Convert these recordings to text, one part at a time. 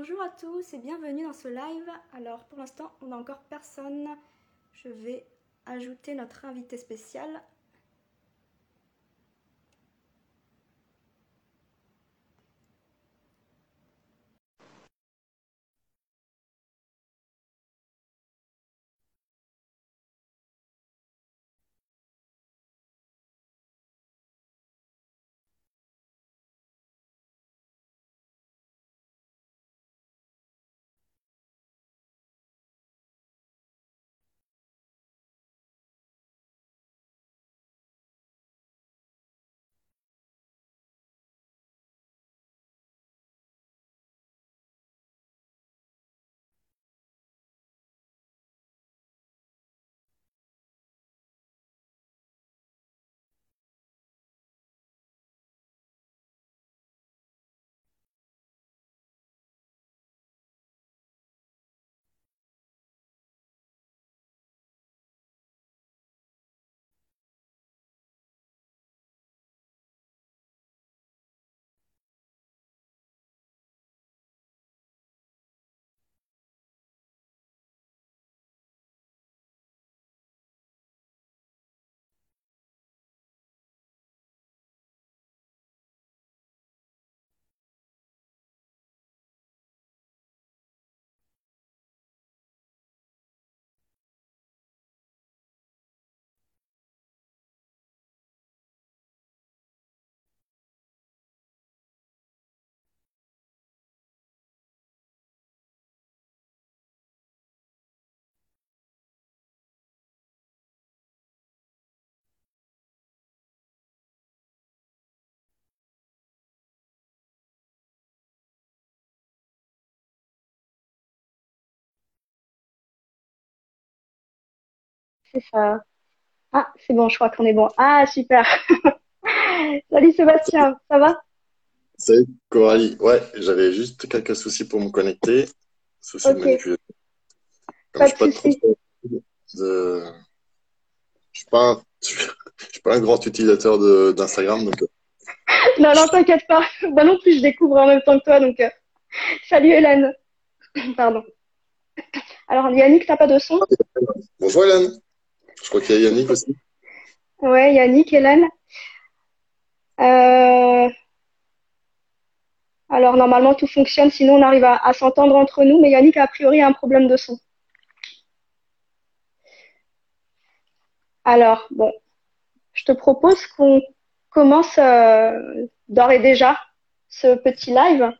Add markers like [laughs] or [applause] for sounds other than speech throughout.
Bonjour à tous et bienvenue dans ce live. Alors pour l'instant, on n'a encore personne. Je vais ajouter notre invité spécial. C'est ça. Ah, c'est bon, je crois qu'on est bon. Ah, super. [laughs] Salut Sébastien, ça va? Salut Coralie. Ouais, j'avais juste quelques soucis pour me connecter. Soucis de Ok, manipulation. Comme pas je de suis pas trop souci. de... je suis pas un... [laughs] je suis pas un grand utilisateur de d'Instagram, donc euh, Non, non, t'inquiète pas. Moi non plus, je découvre en même temps que toi, donc euh, salut Hélène. [clears throat] Pardon. Alors Yannick, t'as pas de son? bonjour Hélène. Je crois qu'il y a Yannick aussi. Ouais, Yannick, Hélène. Euh, alors normalement tout fonctionne, sinon on arrive à, s'entendre entre nous, mais Yannick a a priori un problème de son. Alors bon, je te propose qu'on commence euh, d'ores et déjà ce petit live.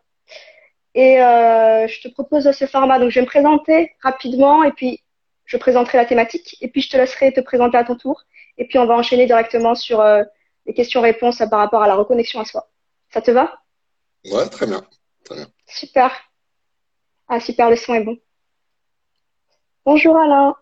Et euh, je te propose ce format. Donc, je vais me présenter rapidement et puis je présenterai la thématique et puis je te laisserai te présenter à ton tour. Et puis, on va enchaîner directement sur euh, les questions-réponses par rapport à la reconnexion à soi. Ça te va? Ouais, très bien. Très bien. Super. Ah, super, le son est bon. Bonjour Alain.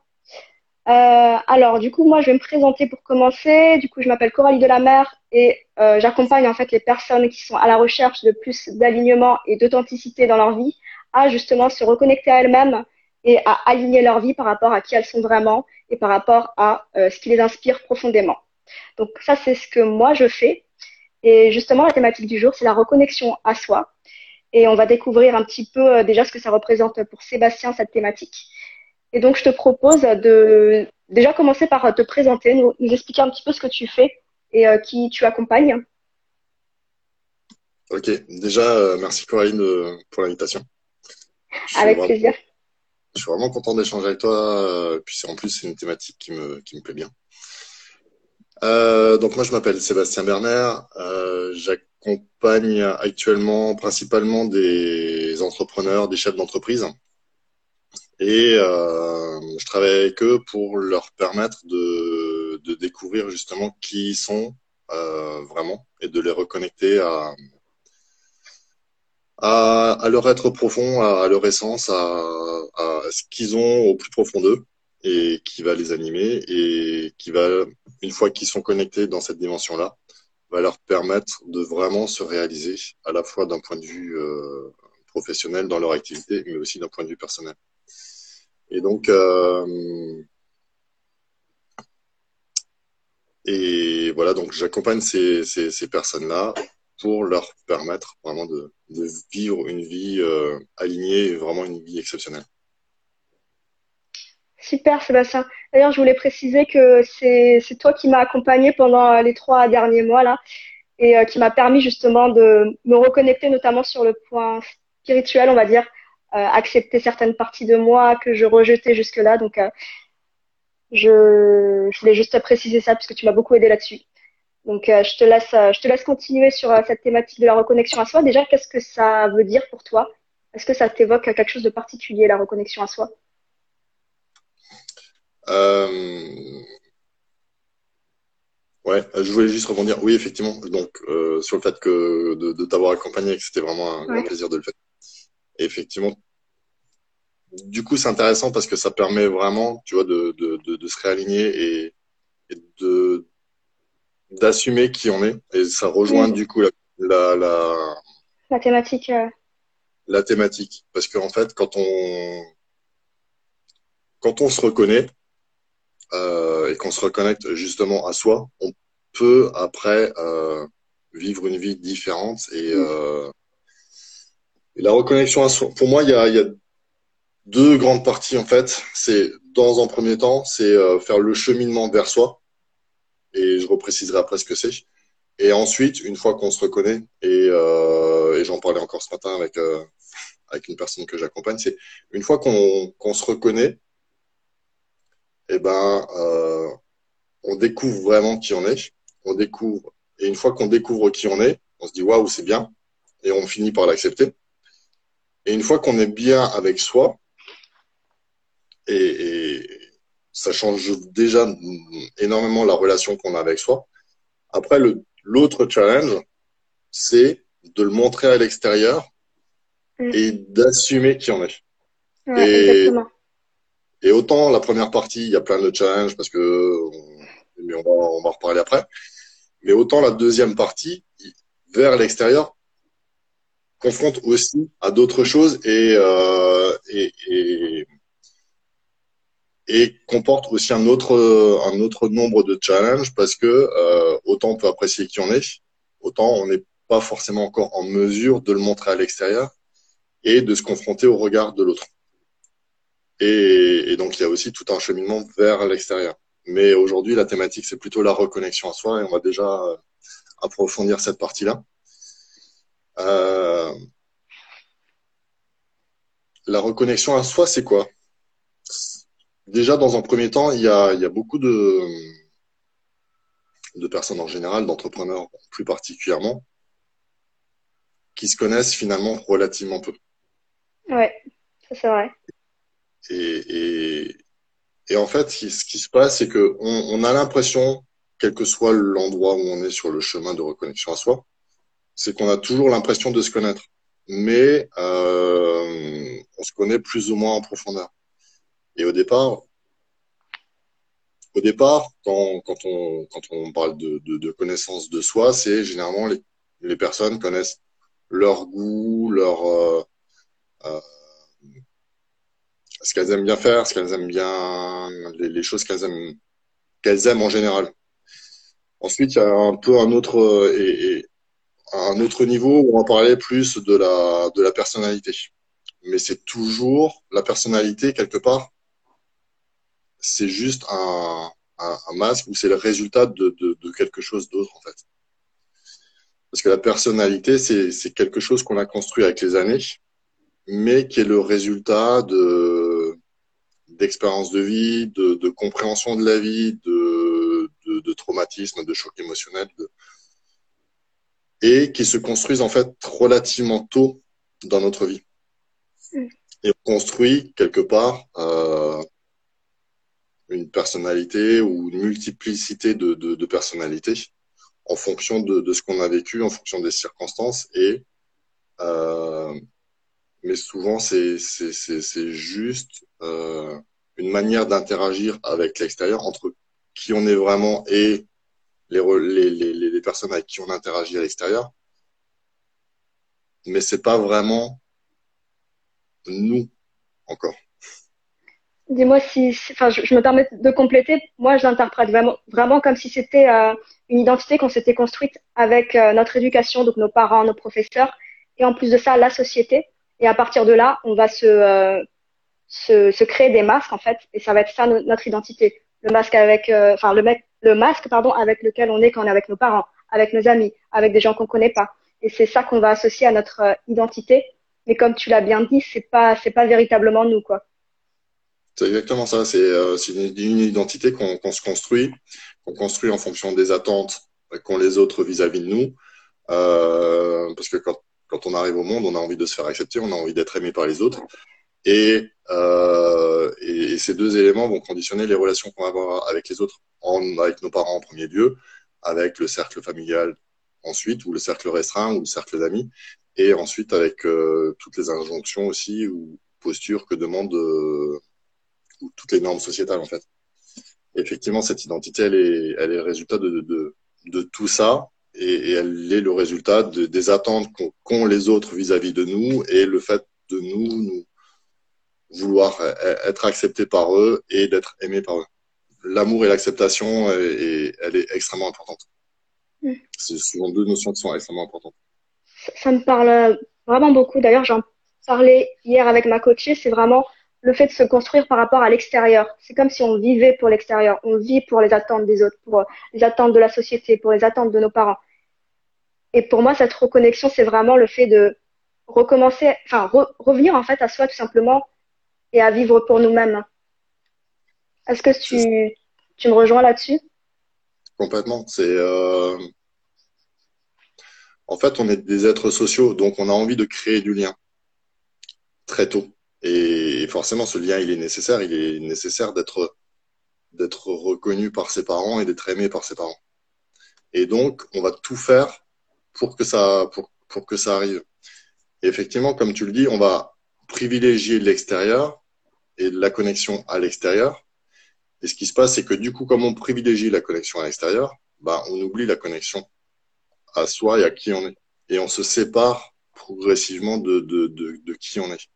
Euh, alors, du coup, moi, je vais me présenter pour commencer. Du coup, je m'appelle Coralie Delamer et euh, j'accompagne en fait les personnes qui sont à la recherche de plus d'alignement et d'authenticité dans leur vie à justement se reconnecter à elles-mêmes et à aligner leur vie par rapport à qui elles sont vraiment et par rapport à euh, ce qui les inspire profondément. Donc ça, c'est ce que moi je fais. Et justement, la thématique du jour, c'est la reconnexion à soi. Et on va découvrir un petit peu euh, déjà ce que ça représente pour Sébastien, cette thématique. Et donc, je te propose de déjà commencer par te présenter, nous, nous expliquer un petit peu ce que tu fais et euh, qui tu accompagnes. Ok. Déjà, merci Coralie de- pour l'invitation. Avec vraiment, plaisir. Je suis vraiment content d'échanger avec toi. euh, Puis en plus c'est une thématique qui me qui me plaît bien. Euh, donc moi je m'appelle Sébastien Berner. Euh, j'accompagne actuellement principalement des entrepreneurs, des chefs d'entreprise. Et je travaille avec eux pour leur permettre de, de découvrir justement qui ils sont vraiment et de les reconnecter à, à, à leur être profond, à, leur essence, à, à ce qu'ils ont au plus profond d'eux et qui va les animer et qui va, une fois qu'ils sont connectés dans cette dimension-là, va leur permettre de vraiment se réaliser à la fois d'un point de vue euh, professionnel dans leur activité, mais aussi d'un point de vue personnel. Et donc, euh, et voilà, donc j'accompagne ces, ces, ces personnes-là pour leur permettre vraiment de, vivre une vie euh, alignée vraiment une vie exceptionnelle. Super Sébastien. D'ailleurs, je voulais préciser que c'est toi qui m'as accompagné pendant les trois derniers mois là et euh, qui m'a permis justement de me reconnecter notamment sur le point spirituel, on va dire, euh, accepter certaines parties de moi que je rejetais jusque-là. Donc, euh, je, voulais juste préciser ça puisque tu m'as beaucoup aidé là-dessus. Donc, je te laisse, je te laisse continuer sur cette thématique de la reconnexion à soi. Déjà, qu'est-ce que ça veut dire pour toi? Est-ce que ça t'évoque quelque chose de particulier, la reconnexion à soi? Euh, Ouais, je voulais juste rebondir. Oui, effectivement. Donc, euh, sur le fait que de, t'avoir accompagné, que c'était vraiment un grand plaisir de le faire. Et effectivement, du coup, c'est intéressant parce que ça permet vraiment, tu vois, de, de, se réaligner et, de d'assumer qui on est. Et ça rejoint du coup la, la, la, thématique. Euh. La thématique. Parce qu'en fait, quand on quand on se reconnaît, euh, et qu'on se reconnecte justement à soi, on peut après euh, vivre une vie différente et, mm. euh, et, la reconnexion à soi. Pour moi, il y a, y a deux grandes parties en fait. C'est dans un premier temps, c'est euh, faire le cheminement vers soi et je repréciserai après ce que c'est. Et ensuite, une fois qu'on se reconnaît et, euh, j'en parlais encore ce matin avec euh, avec une personne que j'accompagne, c'est une fois qu'on qu'on se reconnaît, eh ben, euh, on découvre vraiment qui on est. On découvre, et une fois qu'on découvre qui on est, on se dit waouh, c'est bien, et on finit par l'accepter. Et une fois qu'on est bien avec soi, et, ça change déjà énormément la relation qu'on a avec soi. Après, l'autre challenge, c'est de le montrer à l'extérieur mm. et d'assumer qui on est. exactement. Et autant la première partie, il y a plein de challenges parce que, mais on va, on va en reparler après. Mais autant la deuxième partie, vers l'extérieur, confronte aussi à d'autres choses et, euh, et, et, et, comporte aussi un autre, un autre nombre de challenges parce que euh, autant on peut apprécier qui on est, autant on n'est pas forcément encore en mesure de le montrer à l'extérieur et de se confronter au regard de l'autre. Et, donc, il y a aussi tout un cheminement vers l'extérieur. Mais aujourd'hui, la thématique, c'est plutôt la reconnexion à soi et on va déjà euh, approfondir cette partie-là. Euh, la reconnexion à soi, c'est quoi? Déjà, dans un premier temps, il y a, il y a beaucoup de, de personnes en général, d'entrepreneurs plus particulièrement, qui se connaissent finalement relativement peu. Ouais, ça c'est vrai. Et, et, en fait, ce qui se passe, c'est que on, a l'impression, quel que soit l'endroit où on est sur le chemin de reconnexion à soi, c'est qu'on a toujours l'impression de se connaître, mais euh, on se connaît plus ou moins en profondeur. Et au départ, au départ, quand, quand, on, quand on parle de, connaissance de soi, c'est généralement les, les personnes connaissent leur goût, leur euh, euh, ce qu'elles aiment bien faire, ce qu'elles aiment bien, les, choses qu'elles aiment, qu'elles aiment en général. Ensuite, il y a un peu un autre et, un autre niveau où on va parler plus de la de la personnalité. Mais c'est toujours la personnalité quelque part. C'est juste un, un, masque ou c'est le résultat de, de, de quelque chose d'autre en fait. Parce que la personnalité, c'est quelque chose qu'on a construit avec les années mais qui est le résultat de d'expériences de vie, de, de, compréhension de la vie, de, de, de traumatisme, de choc émotionnel, et qui se construisent en fait relativement tôt dans notre vie. Et on construit quelque part euh, une personnalité ou une multiplicité de, de, de personnalités en fonction de, de ce qu'on a vécu, en fonction des circonstances et euh, mais souvent c'est juste euh, une manière d'interagir avec l'extérieur entre qui on est vraiment et les, les, les, les personnes avec qui on interagit à l'extérieur. Mais c'est pas vraiment nous encore. Dis-moi si, enfin, je, me permets de compléter. Moi, je l'interprète vraiment, vraiment comme si c'était euh, une identité qu'on s'était construite avec euh, notre éducation, donc nos parents, nos professeurs, et en plus de ça, la société. Et à partir de là, on va se, euh, se, se, créer des masques, en fait, et ça va être ça notre identité. Le masque avec, euh, enfin, le, le masque, pardon, avec lequel on est quand on est avec nos parents, avec nos amis, avec des gens qu'on connaît pas. Et c'est ça qu'on va associer à notre identité. Mais comme tu l'as bien dit, c'est pas, c'est pas véritablement nous, quoi. C'est exactement ça. C'est euh, une, identité qu'on se construit, qu'on construit en fonction des attentes qu'ont les autres vis-à-vis de nous. Euh, parce que quand, quand, on arrive au monde, on a envie de se faire accepter, on a envie d'être aimé par les autres. Et, euh, et, ces deux éléments vont conditionner les relations qu'on va avoir avec les autres, en, avec nos parents en premier lieu, avec le cercle familial ensuite, ou le cercle restreint, ou le cercle d'amis, et ensuite avec euh, toutes les injonctions aussi ou postures que demande euh, toutes les normes sociétales en fait. effectivement, cette identité, elle est, elle est le résultat de, de, de tout ça et, elle est le résultat de, des attentes qu'ont les autres vis-à-vis de nous et le fait de nous, nous vouloir e, e, être acceptés par eux et d'être aimés par eux. L'amour et l'acceptation, elle est extrêmement importante. Mm. Ce sont deux notions qui sont extrêmement importantes. Ça me parle vraiment beaucoup. D'ailleurs, j'en parlais hier avec ma coachée. C'est vraiment le fait de se construire par rapport à l'extérieur. C'est comme si on vivait pour l'extérieur. On vit pour les attentes des autres, pour les attentes de la société, pour les attentes de nos parents. Et pour moi, cette reconnexion, c'est vraiment le fait de recommencer, enfin, revenir en fait à soi tout simplement et à vivre pour nous-mêmes. Est-ce que tu, tu me rejoins là-dessus? Complètement. C'est euh... en fait, on est des êtres sociaux, donc on a envie de créer du lien très tôt. Et forcément, ce lien, il est nécessaire. Il est nécessaire d'être reconnu par ses parents et d'être aimé par ses parents. Et donc, on va tout faire pour que ça arrive. Effectivement, comme tu le dis, on va privilégier l'extérieur et la connexion à l'extérieur. Et ce qui se passe, c'est que du coup, comme on privilégie la connexion à l'extérieur, bah, on oublie la connexion à soi et à qui on est. Et on se sépare progressivement de qui on est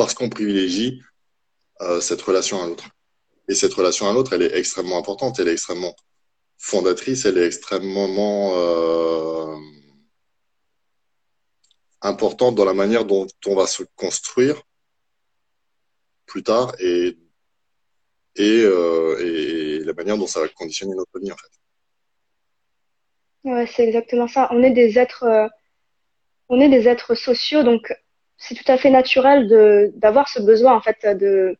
parce qu'on privilégie euh, cette relation à l'autre. Et cette relation à l'autre, elle est extrêmement importante, elle est extrêmement fondatrice, elle est extrêmement euh, importante dans la manière dont on va se construire plus tard et, et, euh, et la manière dont ça va conditionner notre vie en fait. Ouais, c'est exactement ça. On est des êtres, on est des êtres sociaux, donc c'est tout à fait naturel de d'avoir ce besoin en fait de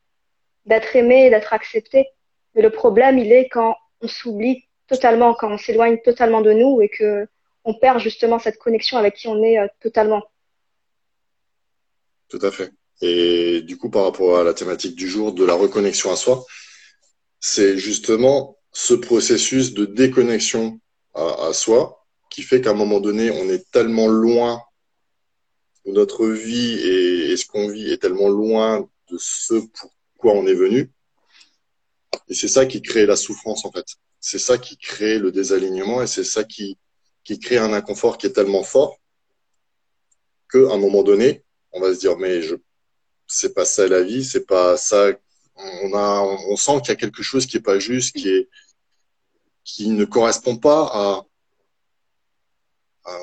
d'être aimé, d'être accepté. Mais le problème, il est quand on s'oublie totalement, quand on s'éloigne totalement de nous et que on perd justement cette connexion avec qui on est euh, totalement. Tout à fait. Et du coup, par rapport à la thématique du jour de la reconnexion à soi, c'est justement ce processus de déconnexion à, à soi qui fait qu'à un moment donné, on est tellement loin notre vie et, ce qu'on vit est tellement loin de ce pourquoi on est venu. Et c'est ça qui crée la souffrance, en fait. C'est ça qui crée le désalignement et c'est ça qui, qui crée un inconfort qui est tellement fort qu'à un moment donné, on va se dire, mais je, c'est pas ça la vie, c'est pas ça. On a, on sent qu'il y a quelque chose qui est pas juste, qui est, qui ne correspond pas à, à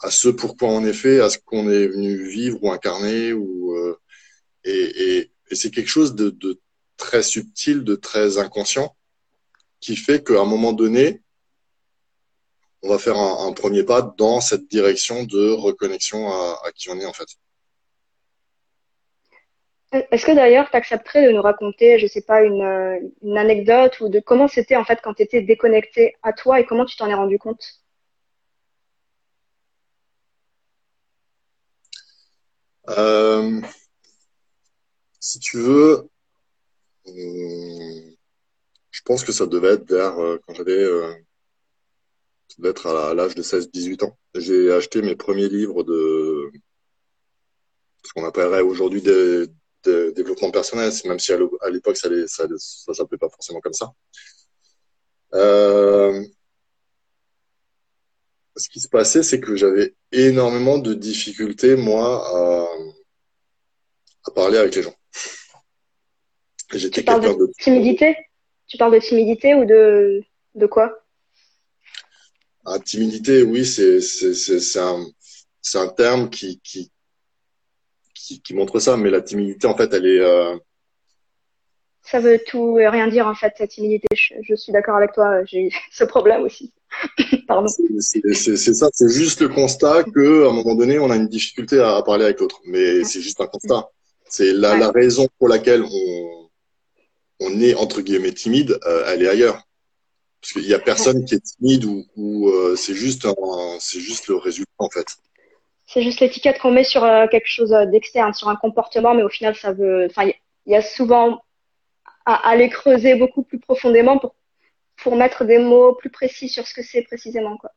à ce pourquoi on est fait, à ce qu'on est venu vivre ou incarner, ou euh, et, c'est quelque chose de, très subtil, de très inconscient, qui fait qu'à un moment donné, on va faire un, premier pas dans cette direction de reconnexion à, qui on est en fait. Est-ce que d'ailleurs tu accepterais de nous raconter, je sais pas, une, une anecdote ou de comment c'était en fait quand tu étais déconnecté à toi et comment tu t'en es rendu compte? Euh, si tu veux, euh, je pense que ça devait être vers euh, quand j'avais euh, ça devait être à l'âge de 16-18 ans. J'ai acheté mes premiers livres de ce qu'on appellerait aujourd'hui des, des développement personnel, même si à l'époque ça, ça s'appelait pas forcément comme ça. Euh, ce qui se passait, c'est que j'avais énormément de difficultés, moi, à, à parler avec les gens. J'étais quelqu'un de timidité? Tu parles de timidité ou de de quoi? Ah, Timidité, oui, c'est c'est un c'est un terme qui, qui qui montre ça, mais la timidité en fait, elle est euh, ça veut tout et rien dire en fait cette timidité. Je, suis d'accord avec toi, j'ai [laughs] ce problème aussi. [laughs] Pardon. C'est ça, c'est juste le constat que à un moment donné, on a une difficulté à, parler avec l'autre, mais c'est juste un constat. C'est la, la raison pour laquelle on on est entre guillemets timide, euh, elle est ailleurs. Parce qu'il y a personne qui est timide ou, ou euh, c'est juste c'est juste le résultat en fait. C'est juste l'étiquette qu'on met sur euh, quelque chose d'externe, sur un comportement, mais au final, ça veut. Enfin, il y a souvent à aller creuser beaucoup plus profondément pour pour mettre des mots plus précis sur ce que c'est précisément quoi.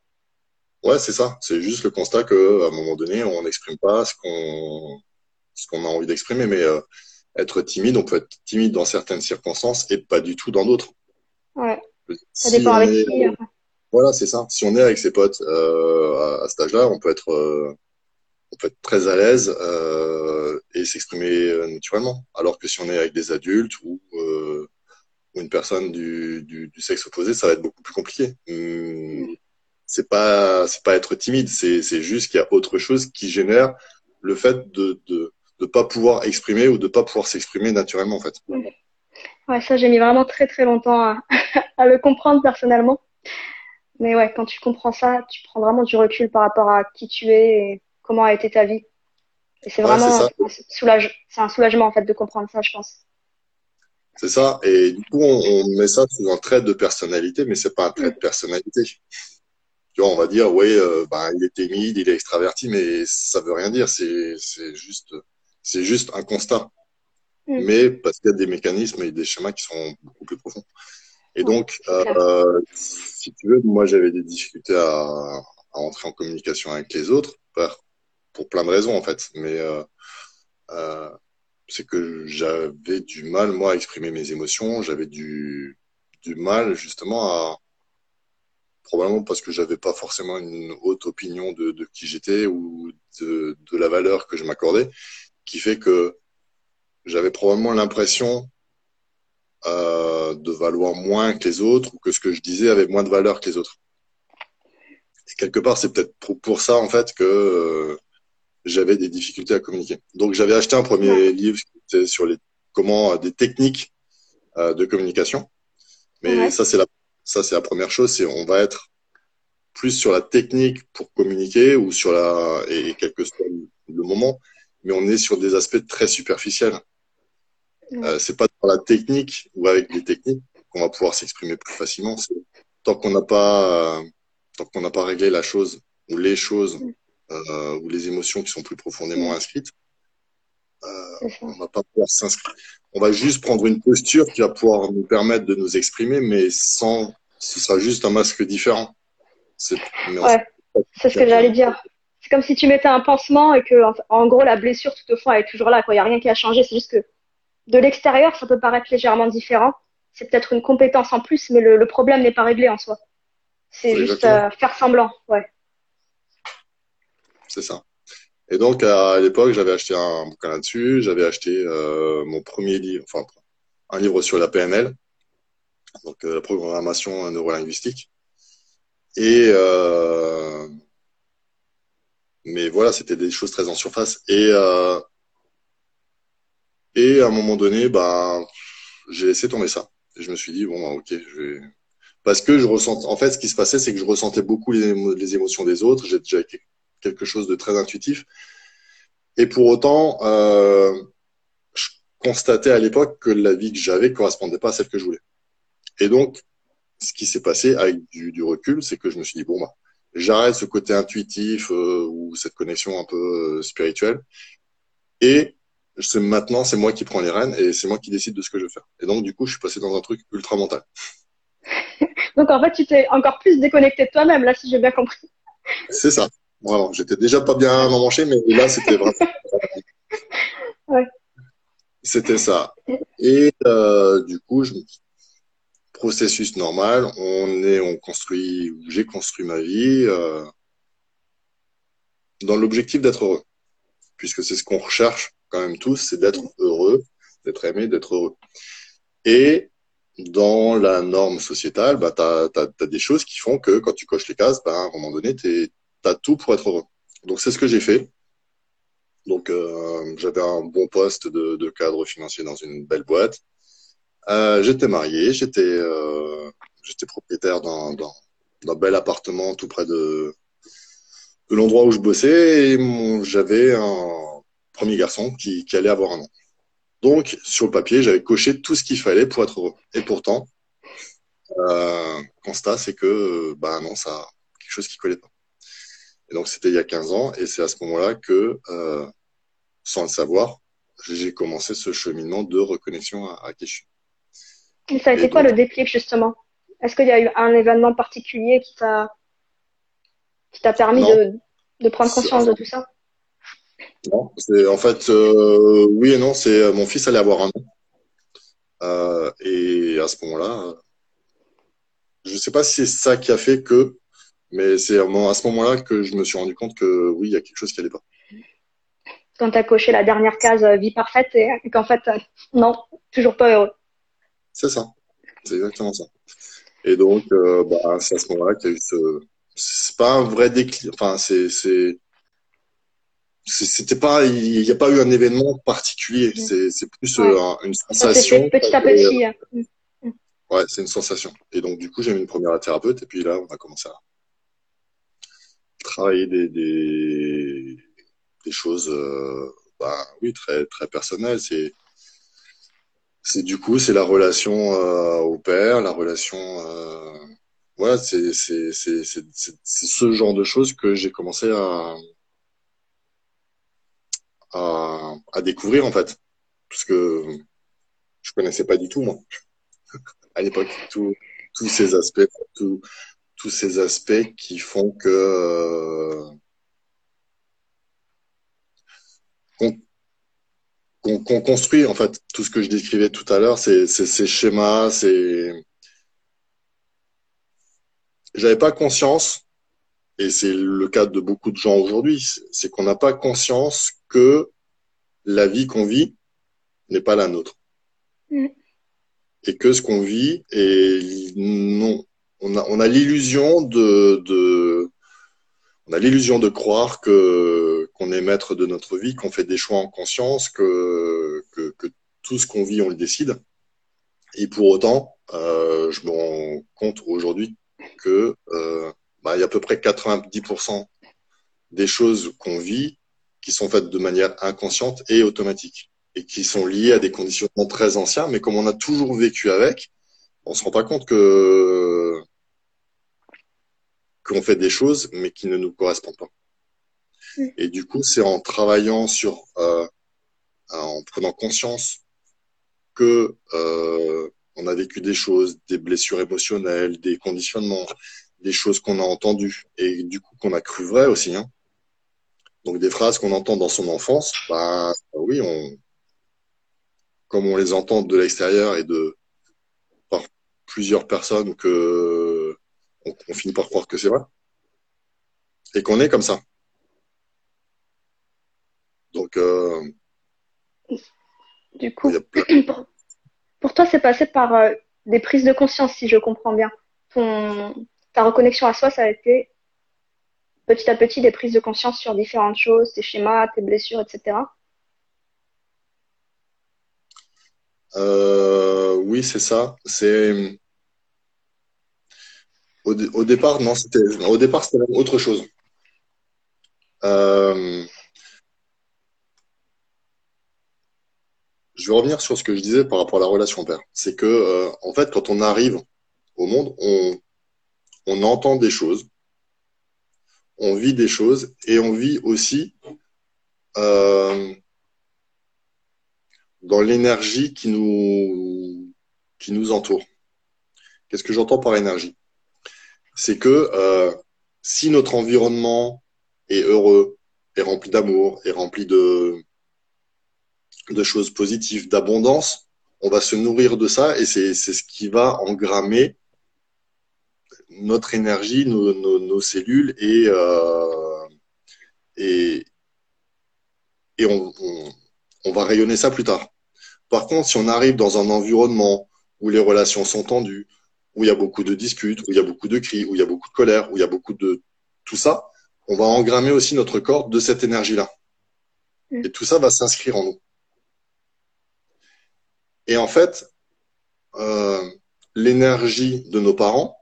Ouais, c'est ça. C'est juste le constat que à un moment donné, on n'exprime pas ce qu'on ce qu'on a envie d'exprimer, mais euh, être timide, on peut être timide dans certaines circonstances et pas du tout dans d'autres. Ouais. Ça dépend avec qui. Hein. Voilà, c'est ça. Si on est avec ses potes euh, à, cet âge-là, on peut être euh, on peut être très à l'aise et s'exprimer naturellement. Alors que si on est avec des adultes ou, ou une personne du, du, du, sexe opposé, ça va être beaucoup plus compliqué. Hum, c'est pas c'est pas être timide, c'est c'est juste qu'il y a autre chose qui génère le fait de de de pas pouvoir exprimer ou de pas pouvoir s'exprimer naturellement en fait. Ouais, ça j'ai mis vraiment très très longtemps à, [laughs] à le comprendre personnellement. Mais ouais, quand tu comprends ça, tu prends vraiment du recul par rapport à qui tu es et comment a été ta vie. Et c'est vraiment soulage, c'est un soulagement en fait de comprendre ça, je pense. C'est ça. Et du coup, on, met ça sous un trait de personnalité, mais c'est pas un trait de personnalité. Tu vois, on va dire, oui, euh, ben, il est timide, il est extraverti, mais ça veut rien dire. C'est, c'est juste, c'est juste un constat. Mm. Mais parce qu'il y a des mécanismes et des schémas qui sont beaucoup plus profonds. Et donc, euh, si tu veux, moi, j'avais des difficultés à, à entrer en communication avec les autres pour plein de raisons en fait. Mais euh, euh, c'est que j'avais du mal moi à exprimer mes émotions, j'avais du du mal justement à probablement parce que j'avais pas forcément une haute opinion de, de qui j'étais ou de, de la valeur que je m'accordais, qui fait que j'avais probablement l'impression euh, de valoir moins que les autres ou que ce que je disais avait moins de valeur que les autres. Et quelque part, c'est peut-être pour, ça en fait que euh, j'avais des difficultés à communiquer. Donc j'avais acheté un premier livre sur les comment euh, des techniques euh, de communication. Mais ça c'est la ça c'est la première chose, c'est on va être plus sur la technique pour communiquer ou sur la et quel que soit le moment, mais on est sur des aspects très superficiels. Euh, c'est pas dans la technique ou avec des techniques qu'on va pouvoir s'exprimer plus facilement. Tant qu'on n'a pas tant qu'on n'a pas réglé la chose ou les choses euh, ou les émotions qui sont plus profondément inscrites, euh, on va pas pouvoir s'inscrire. On va juste prendre une posture qui va pouvoir nous permettre de nous exprimer, mais sans, ce sera juste un masque différent. C'est ouais, c'est ce que j'allais dire. C'est comme si tu mettais un pansement et que, en gros, la blessure tout au fond elle est toujours là. Il n'y a rien qui a changé. C'est juste que de l'extérieur, ça peut paraître légèrement différent. C'est peut-être une compétence en plus, mais le, le problème n'est pas réglé en soi. C'est juste euh, faire semblant, ouais c'est ça. Et donc à l'époque, j'avais acheté un bouquin là-dessus, j'avais acheté euh, mon premier livre, enfin un livre sur la PNL, donc euh, la programmation neurolinguistique. Et euh, mais voilà, c'était des choses très en surface. Et et à un moment donné, bah j'ai laissé tomber ça. Et je me suis dit bon, bah, ok, je vais parce que je ressens. En fait, ce qui se passait, c'est que je ressentais beaucoup les, émotions des autres. J'ai déjà quelque chose de très intuitif. Et pour autant, euh, je constatais à l'époque que la vie que j'avais correspondait pas à celle que je voulais. Et donc, ce qui s'est passé avec du, du recul, c'est que je me suis dit bon bah, j'arrête ce côté intuitif euh, ou cette connexion un peu euh, spirituelle, et maintenant c'est moi qui prends les rênes et c'est moi qui décide de ce que je veux faire. Et donc du coup, je suis passé dans un truc ultra mental. [laughs] donc en fait, tu t'es encore plus déconnecté de toi-même là, si j'ai bien compris. C'est ça. Voilà, j'étais déjà pas bien emmanché, mais là, c'était vraiment. [laughs] ouais. C'était ça. Et euh, du coup, je... processus normal. On est, on construit, j'ai construit ma vie euh, dans l'objectif d'être heureux, puisque c'est ce qu'on recherche quand même tous, c'est d'être heureux, d'être aimé, d'être heureux. Et dans la norme sociétale, bah, tu as, des choses qui font que quand tu coches les cases, bah, à un moment donné, tu as tout pour être heureux. Donc c'est ce que j'ai fait. Donc euh, j'avais un bon poste de, cadre financier dans une belle boîte. Euh, j'étais marié, j'étais euh, propriétaire d'un bel appartement tout près de, de l'endroit où je bossais et j'avais un premier garçon qui, allait avoir un an. Donc, sur le papier, j'avais coché tout ce qu'il fallait pour être heureux. Et pourtant, constat, c'est que, bah non, ça, quelque chose qui collait pas. Et donc, c'était il y a 15 ans, et c'est à ce moment-là que, euh, sans le savoir, j'ai commencé ce cheminement de reconnexion à, à Keshu. Et ça a été quoi le déclic, justement? Est-ce qu'il y a eu un événement particulier qui t'a qui t'a permis de, de prendre conscience de tout ça? Non, c'est en fait euh, oui et non. C'est euh, mon fils allait avoir un an euh, et à ce moment-là, je sais pas si c'est ça qui a fait que, mais c'est à ce moment-là que je me suis rendu compte que oui, il y a quelque chose qui allait pas. Quand tu as coché la dernière case vie parfaite et, qu'en fait non, toujours pas heureux. C'est ça, c'est exactement ça. Et donc, bah, c'est à ce moment-là qu'il y a eu ce. C'est pas un vrai déclic. Enfin, c'est c'était pas il n'y a pas eu un événement particulier mm. c'est plus euh, une sensation petit à petit hein. mm. Mm. ouais c'est une sensation et donc du coup j'ai mis une première thérapeute et puis là on a commencé à travailler des des, choses euh, bah, oui très très personnelles. C'est c'est du coup c'est la relation euh, au père la relation euh, voilà c'est c'est c'est c'est ce genre de choses que j'ai commencé à à, découvrir en fait, parce que je connaissais pas du tout moi. [laughs] À l'époque tous ces aspects, tous ces aspects qui font que euh, qu'on construit en fait tout ce que je décrivais tout à l'heure, c'est ces schémas, c'est j'avais pas conscience et c'est le cas de beaucoup de gens aujourd'hui, c'est qu'on n'a pas conscience que la vie qu'on vit n'est pas la nôtre. Mm. Et que ce qu'on vit est non. On a, on a l'illusion de, de, on a l'illusion de croire que qu'on est maître de notre vie, qu'on fait des choix en conscience, que, que, que tout ce qu'on vit, on le décide. Et pour autant, euh, je me rends compte aujourd'hui que euh, bah, il y a à peu près 90% des choses qu'on vit qui sont faites de manière inconsciente et automatique et qui sont liées à des conditionnements très anciens, mais comme on a toujours vécu avec, on se rend pas compte que qu'on fait des choses mais qui ne nous correspondent pas. Et du coup, c'est en travaillant sur, euh, en prenant conscience que euh, on a vécu des choses, des blessures émotionnelles, des conditionnements, des choses qu'on a entendues et du coup qu'on a cru vraies aussi. Hein. Donc des phrases qu'on entend dans son enfance, bah oui, on, comme on les entend de l'extérieur et de par plusieurs personnes que on, finit par croire que c'est vrai et qu'on est comme ça. Donc euh, du coup, [clears throat] pour, toi, c'est passé par euh, des prises de conscience, si je comprends bien. Ton, ta reconnexion à soi, ça a été petit à petit des prises de conscience sur différentes choses, tes schémas, tes blessures, etc. Euh, oui, c'est ça. C'est au, départ, non, c'était au départ c'était autre chose. Euh, je vais revenir sur ce que je disais par rapport à la relation père. C'est que euh, en fait, quand on arrive au monde, on entend des choses, on vit des choses et on vit aussi euh, dans l'énergie qui nous, qui nous entoure. Qu'est-ce que j'entends par énergie? C'est que euh, si notre environnement est heureux, est rempli d'amour, est rempli de, choses positives, d'abondance, on va se nourrir de ça et c'est ce qui va engrammer notre énergie, nos, cellules et, euh, on, va rayonner ça plus tard. Par contre, si on arrive dans un environnement où les relations sont tendues, où il y a beaucoup de disputes, où il y a beaucoup de cris, où il y a beaucoup de colère, où il y a beaucoup de tout ça, on va engrammer aussi notre corps de cette énergie-là. Mm. Et tout ça va s'inscrire en nous. Et en fait, euh, l'énergie de nos parents,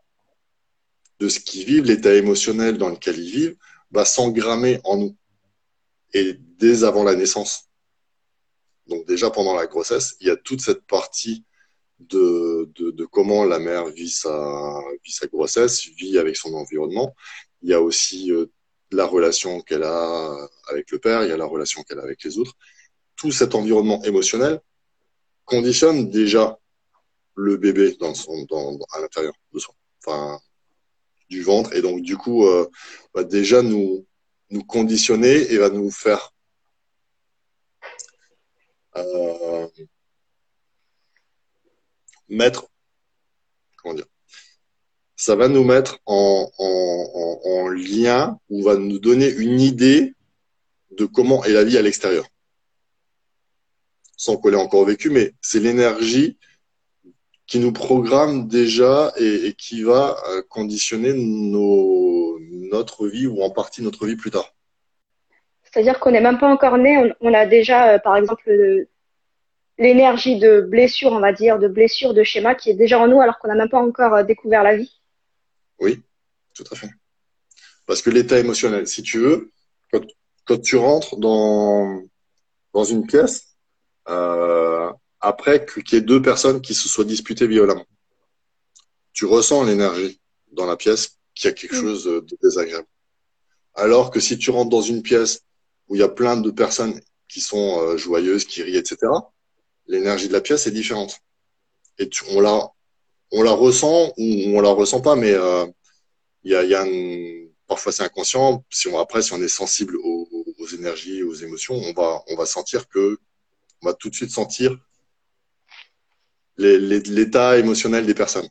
de ce qu'ils vivent, l'état émotionnel dans lequel ils vivent, va s'engrammer en nous. Et dès avant la naissance. Donc déjà pendant la grossesse, il y a toute cette partie de, comment la mère vit sa, grossesse, vit avec son environnement. Il y a aussi euh, la relation qu'elle a avec le père, il y a la relation qu'elle a avec les autres. Tout cet environnement émotionnel conditionne déjà le bébé dans son, dans, à l'intérieur de soi, enfin du ventre, et donc du coup euh, va déjà nous nous conditionner et va nous faire euh, mettre comment dire ça va nous mettre en, en, en, lien ou va nous donner une idée de comment est la vie à l'extérieur. Sans qu'on l'ait encore vécu, mais c'est l'énergie qui nous programme déjà et, qui va euh, conditionner nos, notre vie ou en partie notre vie plus tard. C'est-à-dire qu'on n'est même pas encore né, on, a déjà, euh, par exemple, l'énergie de blessure, on va dire, de blessure, de schéma qui est déjà en nous alors qu'on n'a même pas encore euh, découvert la vie. Oui, tout à fait. Parce que l'état émotionnel, si tu veux, quand, tu rentres dans, dans une pièce, euh, après qu'il y ait deux personnes qui se soient disputées violemment, tu ressens l'énergie dans la pièce qu'il y a quelque mm. chose de désagréable. Alors que si tu rentres dans une pièce où il y a plein de personnes qui sont euh, joyeuses, qui rient, etc., l'énergie de la pièce est différente. Et on la, on la ressent ou on la ressent pas, mais euh, il y a, a parfois c'est inconscient. Si on après, si on est sensible aux, énergies, aux émotions, on va, on va sentir que, on va tout de suite sentir l'état émotionnel des personnes.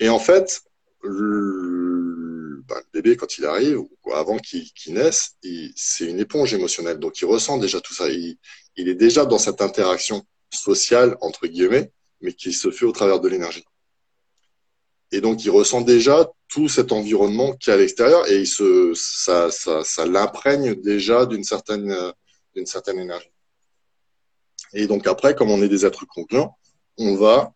Et en fait, le, ben, bébé quand il arrive, ou avant qu'il naisse, c'est une éponge émotionnelle. Donc il ressent déjà tout ça. Il est déjà dans cette interaction sociale entre guillemets mais qui se fait au travers de l'énergie. Et donc, il ressent déjà tout cet environnement qui est à l'extérieur et il se, ça, ça, ça l'imprègne déjà d'une certaine, d'une certaine énergie. Et donc après, comme on est des êtres concluants, on va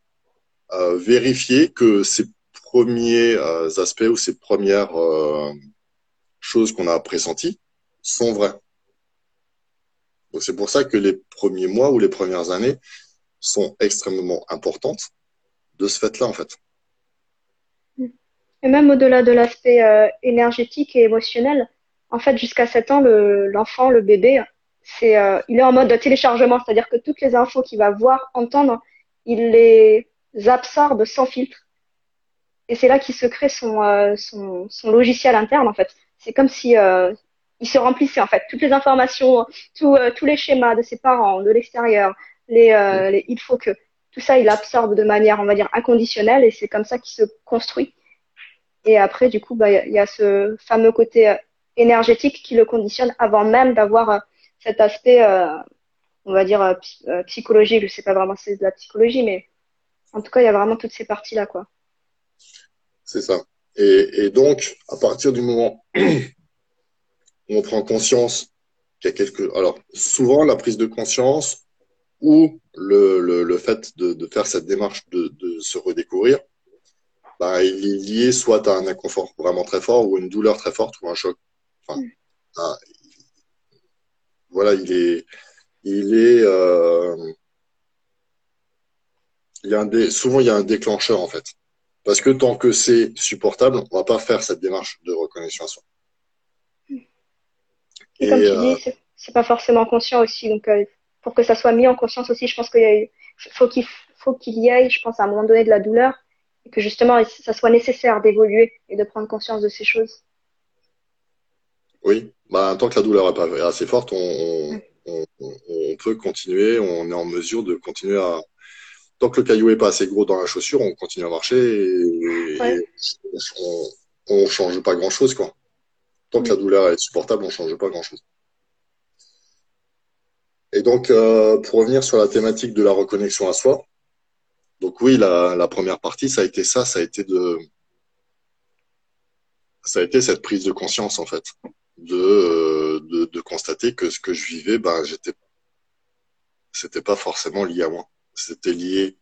euh, vérifier que ces premiers euh, aspects ou ces premières euh, choses qu'on a pressenties sont vraies. C'est pour ça que les premiers mois ou les premières années, sont extrêmement importantes de ce fait-là, en fait. Et même au-delà de l'aspect euh, énergétique et émotionnel, en fait, jusqu'à 7 ans, l'enfant, le, bébé, euh, il est en mode téléchargement, c'est-à-dire que toutes les infos qu'il va voir, entendre, il les absorbe sans filtre. Et c'est là qu'il se crée son, euh, son, son, logiciel interne, en fait. C'est comme si il se remplissait, en fait. Toutes les informations, tous les schémas de ses parents, de l'extérieur, les, euh, les, il faut que tout ça, il absorbe de manière, on va dire, inconditionnelle et c'est comme ça qu'il se construit. Et après, du coup, bah, il y a ce fameux côté euh, énergétique qui le conditionne avant même d'avoir euh, cet aspect, on va dire, psychologique. Je sais pas vraiment si c'est de la psychologie, mais en tout cas, il y a vraiment toutes ces parties-là, quoi. C'est ça. Et, et, donc, à partir du moment où on prend conscience qu'il y a quelque... Alors, souvent, la prise de conscience, ou le, le, le fait de, de, faire cette démarche de, de se redécouvrir, bah, il est lié soit à un inconfort vraiment très fort ou une douleur très forte ou un choc. Enfin, mm. ah, voilà, il est, il est, euh, il y a un dé, souvent il y a un déclencheur en fait, parce que tant que c'est supportable, on va pas faire cette démarche de reconnaissance à soi. Et, comme tu euh, dis, c'est pas forcément conscient aussi, donc euh, pour que ça soit mis en conscience aussi. Je pense qu'il faut qu'il faut qu'il y ait, je pense, à un moment donné de la douleur et que justement, ça soit nécessaire d'évoluer et de prendre conscience de ces choses. Oui, bah, tant que la douleur est pas assez forte, on, on, peut continuer, on est en mesure de continuer à. Tant que le caillou est pas assez gros dans la chaussure, on continue à marcher et, on, ne change pas grand chose, quoi. Tant que la douleur est supportable, on change pas grand chose. Et donc, euh, pour revenir sur la thématique de la reconnexion à soi, donc oui, la, la première partie, ça a été ça, ça a été de, ça a été cette prise de conscience en fait, de, de, de constater que ce que je vivais, ben j'étais, c'était pas forcément lié à moi, c'était lié,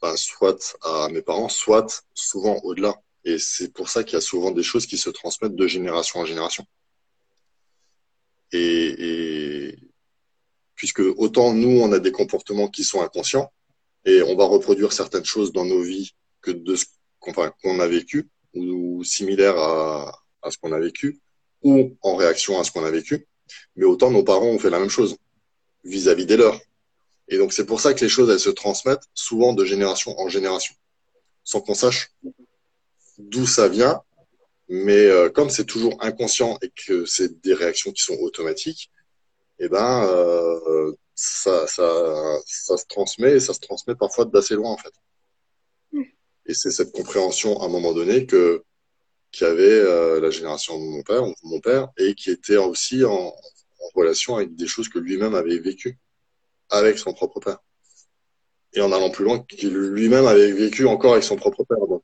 ben, soit à mes parents, soit souvent au-delà. Et c'est pour ça qu'il y a souvent des choses qui se transmettent de génération en génération. Et, puisque autant nous, on a des comportements qui sont inconscients, et on va reproduire certaines choses dans nos vies que de ce qu'on a vécu ou, similaires à, à ce qu'on a vécu ou en réaction à ce qu'on a vécu. Mais autant nos parents ont fait la même chose vis-à-vis des leurs. Et donc c'est pour ça que les choses elles se transmettent souvent de génération en génération, sans qu'on sache d'où ça vient. Mais euh, comme c'est toujours inconscient et que c'est des réactions qui sont automatiques, eh ben euh, ça, ça, ça se transmet et ça se transmet parfois d'assez loin en fait. Mm. Et c'est cette compréhension à un moment donné que qui avait euh, la génération de mon père, mon père, et qui était aussi en, en relation avec des choses que lui-même avait vécues avec son propre père. Et en allant plus loin, qu'il lui-même avait vécu encore avec son propre père. Donc,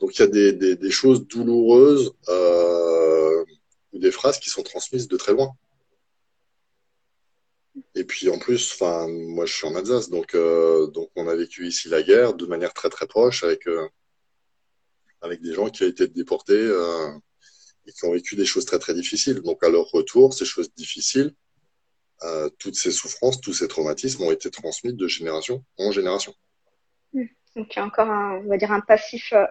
donc il y a des, des, choses douloureuses euh, ou des phrases qui sont transmises de très loin. Et puis en plus, enfin, moi je suis en Alsace, donc euh, donc on a vécu ici la guerre de manière très très proche avec euh, avec des gens qui ont été déportés euh, et qui ont vécu des choses très très difficiles. Donc à leur retour, ces choses difficiles, euh, toutes ces souffrances, tous ces traumatismes ont été transmis de génération en génération. Mmh. Donc il y a encore un, on va dire un passif euh,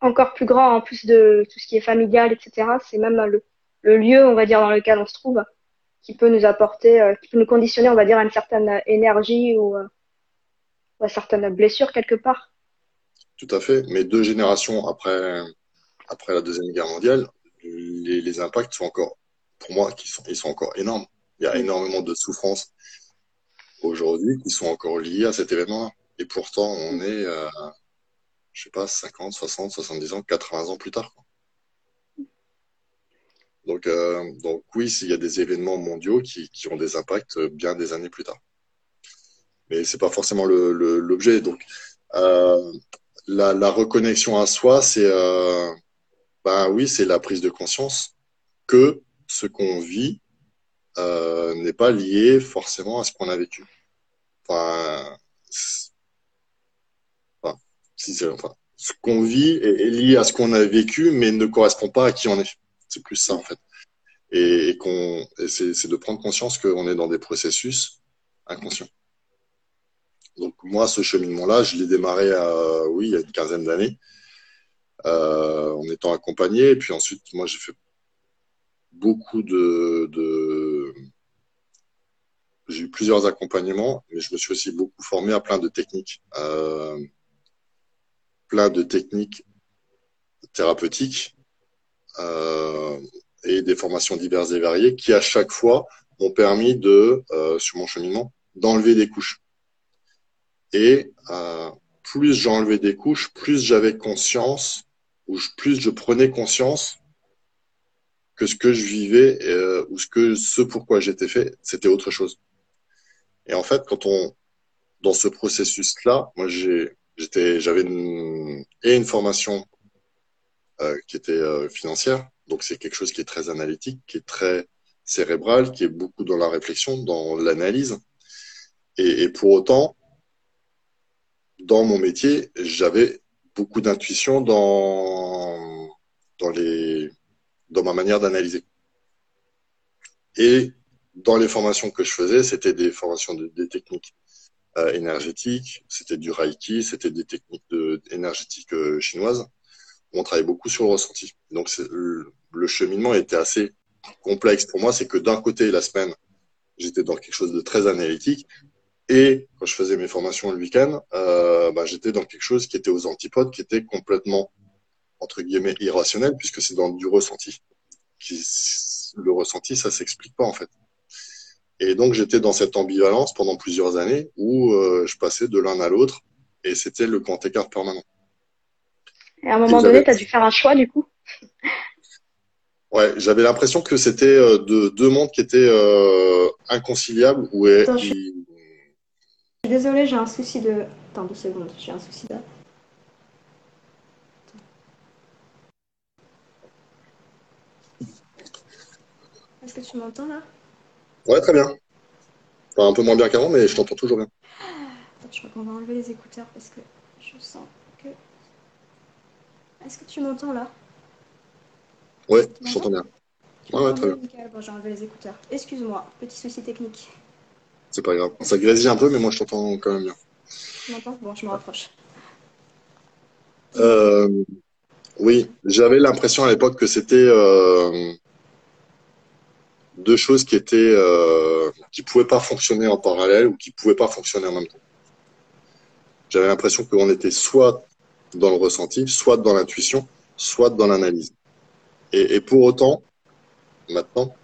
encore plus grand en plus de tout ce qui est familial, etc. C'est même le, le lieu, on va dire, dans lequel on se trouve qui peut nous apporter, euh, qui peut nous conditionner, on va dire, à une certaine énergie ou, euh, ou à certaines blessures quelque part. Tout à fait. Mais deux générations après, après la deuxième guerre mondiale, les, les impacts sont encore, pour moi, qui sont, ils sont encore énormes. Il y a énormément de souffrances aujourd'hui qui sont encore liées à cet événement-là. Et pourtant, on est, euh, je sais pas, 50, 60, 70 ans, 80 ans plus tard. Donc, euh, donc oui, il y a des événements mondiaux qui, qui, ont des impacts bien des années plus tard. Mais c'est pas forcément l'objet. Donc, euh, la, reconnexion à soi, c'est, euh, ben oui, c'est la prise de conscience que ce qu'on vit euh, n'est pas lié forcément à ce qu'on a vécu. Enfin, enfin ce qu'on vit est, lié à ce qu'on a vécu, mais ne correspond pas à qui on est. C'est plus ça en fait. Et, qu'on, c'est de prendre conscience qu'on est dans des processus inconscients. Donc moi, ce cheminement-là, je l'ai démarré à, oui, il y a une quinzaine d'années, euh, en étant accompagné. Et puis ensuite, moi, j'ai fait beaucoup de, de... j'ai eu plusieurs accompagnements, mais je me suis aussi beaucoup formé à plein de techniques, euh, plein de techniques thérapeutiques euh, et des formations diverses et variées qui à chaque fois m'ont permis de, euh, sur mon cheminement, d'enlever des couches. Et euh, plus j'enlevais des couches, plus j'avais conscience, ou plus je prenais conscience que ce que je vivais euh, ou ce que ce pourquoi j'étais fait, c'était autre chose. Et en fait, quand on dans ce processus-là, moi j'ai j'étais j'avais et une formation euh, qui était euh, financière. Donc c'est quelque chose qui est très analytique, qui est très cérébral, qui est beaucoup dans la réflexion, dans l'analyse. Et, pour autant, dans mon métier, j'avais beaucoup d'intuition dans dans dans ma manière d'analyser. Et dans les formations que je faisais, c'était des formations de, des techniques euh, énergétiques, c'était du Reiki, c'était des techniques de, énergétiques euh, chinoises on travaille beaucoup sur le ressenti. Donc le, cheminement était assez complexe pour moi, c'est que d'un côté la semaine, j'étais dans quelque chose de très analytique, et quand je faisais mes formations le week-end, euh, bah, j'étais dans quelque chose qui était aux antipodes, qui était complètement entre guillemets irrationnel, puisque c'est dans du ressenti. Le ressenti, ça s'explique pas en fait. Et donc j'étais dans cette ambivalence pendant plusieurs années où euh, je passais de l'un à l'autre, et c'était le grand écart permanent. Et à un moment donné, tu as dû faire un choix du coup [laughs] Ouais, j'avais l'impression que c'était euh, de, deux mondes qui étaient euh, inconciliables. Où Attends, je... suis... Désolée, j'ai un souci de Attends deux secondes, j'ai un souci là. Est-ce que tu m'entends là? Ouais, très bien. Enfin, un peu moins bien qu'avant, mais je t'entends toujours bien. Attends, je crois qu'on va enlever les écouteurs parce que je sens que. Est-ce que tu m'entends là? Ouais, Tu je t'entends bien. Tu Ouais, ouais, m'entends très mieux Nickel. Bon, j'ai enlevé les écouteurs. Excuse-moi, petit souci technique. C'est pas grave. Ça grésille un peu, mais moi je t'entends quand même bien. Tu m'entends? Bon, je me rapproche. Euh, oui, j'avais l'impression à l'époque que c'était euh, deux choses qui étaient euh, qui pouvaient pas fonctionner en parallèle ou qui pouvaient pas fonctionner en même temps. J'avais l'impression qu'on était soit dans le ressenti, soit dans l'intuition, soit dans l'analyse. Et, et pour autant, maintenant,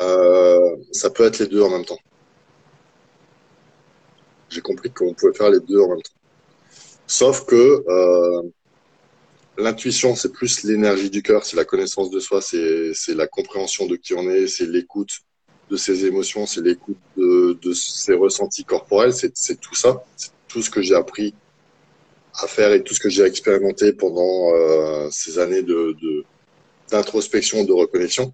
euh, ça peut être les deux en même temps. J'ai compris qu'on pouvait faire les deux en même temps. Sauf que euh, l'intuition, c'est plus l'énergie du cœur, c'est la connaissance de soi, c'est la compréhension de qui on est, c'est l'écoute de ses émotions, c'est l'écoute de, de ses ressentis corporels, c'est tout ça, c'est tout ce que j'ai appris à faire et tout ce que j'ai expérimenté pendant euh, ces années de de- d'introspection, de reconnexion.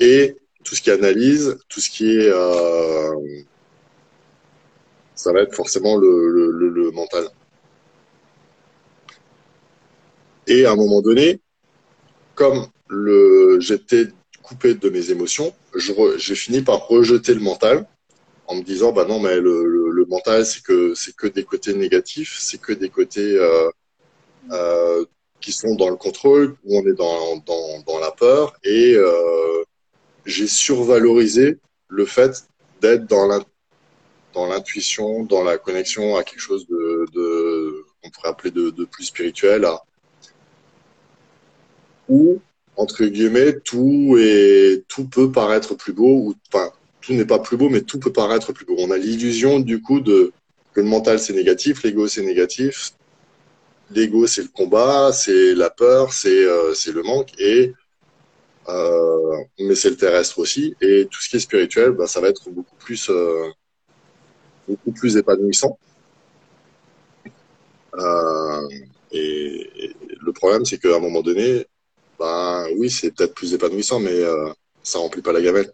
Et tout ce qui analyse, tout ce qui est euh, ça va être forcément le, le, le mental. Et à un moment donné, comme j'étais coupé de mes émotions, j'ai fini par rejeter le mental en me disant bah non mais le, mental c'est que c'est que des côtés négatifs, c'est que des côtés euh, euh, qui sont dans le contrôle où on est dans dans, la peur. Et euh, j'ai survalorisé le fait d'être dans l'in- dans l'intuition, dans la connexion à quelque chose de, qu'on pourrait appeler de, de plus spirituel, à, où entre guillemets tout est tout peut paraître plus beau ou enfin tout n'est pas plus beau mais tout peut paraître plus beau. On a l'illusion du coup de que le mental c'est négatif, l'ego c'est négatif, l'ego c'est le combat, c'est la peur, c'est euh, le manque et euh, mais c'est le terrestre aussi et tout ce qui est spirituel, bah, ça va être beaucoup plus euh, beaucoup plus épanouissant. Et le problème c'est qu'à un moment donné, bah oui c'est peut-être plus épanouissant mais euh, ça remplit pas la gamelle.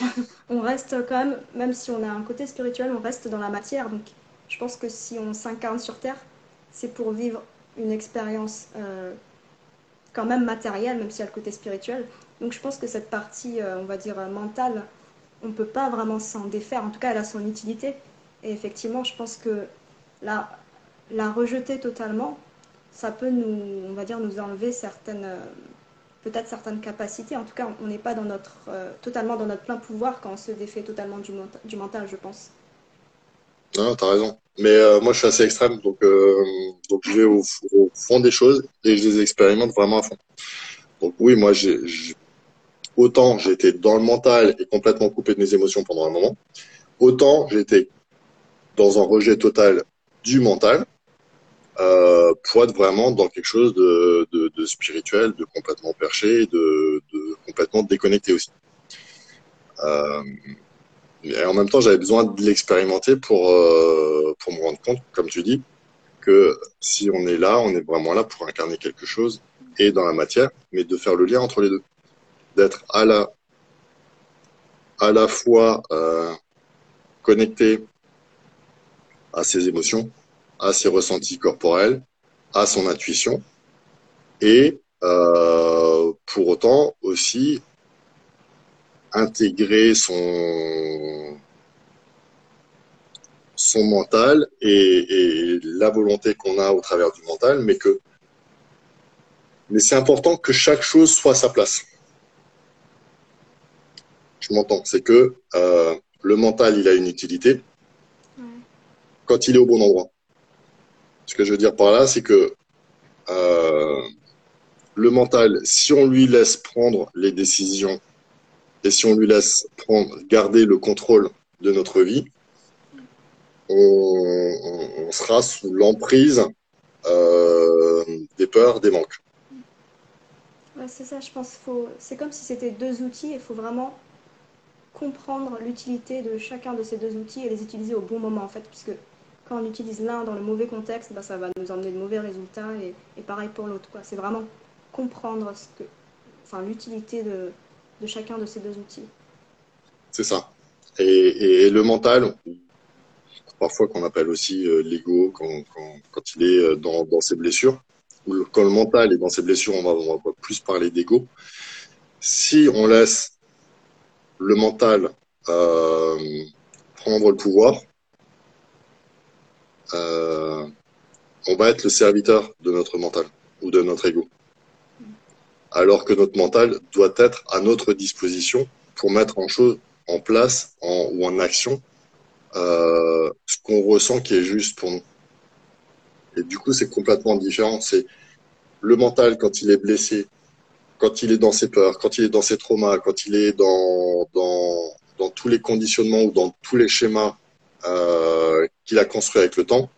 [laughs] On reste quand même, même si on a un côté spirituel, on reste dans la matière. Donc je pense que si on s'incarne sur Terre, c'est pour vivre une expérience euh, quand même matérielle, même s'il y a le côté spirituel. Donc je pense que cette partie, euh, on va dire, euh, mentale, on ne peut pas vraiment s'en défaire. En tout cas, elle a son utilité. Et effectivement, je pense que la, la rejeter totalement, ça peut nous, on va dire, nous enlever certaines, peut-être certaines capacités. En tout cas, on n'est pas euh, totalement dans notre plein pouvoir quand on se défait totalement du, menta- du mental, je pense. Non, t'as raison. Mais euh, moi, je suis assez extrême, donc euh, je vais au, fond des choses et je les expérimente vraiment à fond. Donc oui, moi, autant été dans le mental et complètement coupé de mes émotions pendant un moment, autant été dans un rejet total du mental euh, pour être vraiment dans quelque chose de, de, de spirituel, de complètement perché, de, de complètement déconnecté aussi. Euh, et en même temps, j'avais besoin de l'expérimenter pour euh, pour me rendre compte, comme tu dis, que si on est là, on est vraiment là pour incarner quelque chose et dans la matière, mais de faire le lien entre les deux, d'être à la à la fois euh, connecté à ses émotions, à ses ressentis corporels, à son intuition, et euh, pour autant aussi intégrer son son mental et, et la volonté qu'on a au travers du mental, mais que mais c'est important que chaque chose soit à sa place. Je m'entends, c'est que euh, le mental, il a une utilité Ouais. quand il est au bon endroit. Ce que je veux dire par là, c'est que euh, le mental, si on lui laisse prendre les décisions et si on lui laisse garder le contrôle de notre vie, on, sera sous l'emprise euh, des peurs, des manques. C'est ça, je pense. Faut... C'est comme si c'était deux outils et il faut vraiment comprendre l'utilité de chacun de ces deux outils et les utiliser au bon moment, en fait, puisque quand on utilise l'un dans le mauvais contexte, bah, ça va nous emmener de mauvais résultats et, pareil pour l'autre. C'est vraiment comprendre ce que, enfin, l'utilité de, chacun de ces deux outils. C'est ça. Et, le mental, parfois qu'on appelle aussi euh, l'ego, quand, il est euh, dans, ses blessures, ou quand le mental est dans ses blessures, on va, on va plus parler d'ego. Si on laisse le mental euh, prendre le pouvoir, on va être le serviteur de notre mental ou de notre ego. Alors que notre mental doit être à notre disposition pour mettre en place ou en action euh, ce qu'on ressent qui est juste pour nous. Et du coup, c'est complètement différent. C'est le mental quand il est blessé, quand il est dans ses peurs, quand il est dans ses traumas, quand il est dans tous les conditionnements ou dans tous les schémas euh, qu'il a construits avec le temps,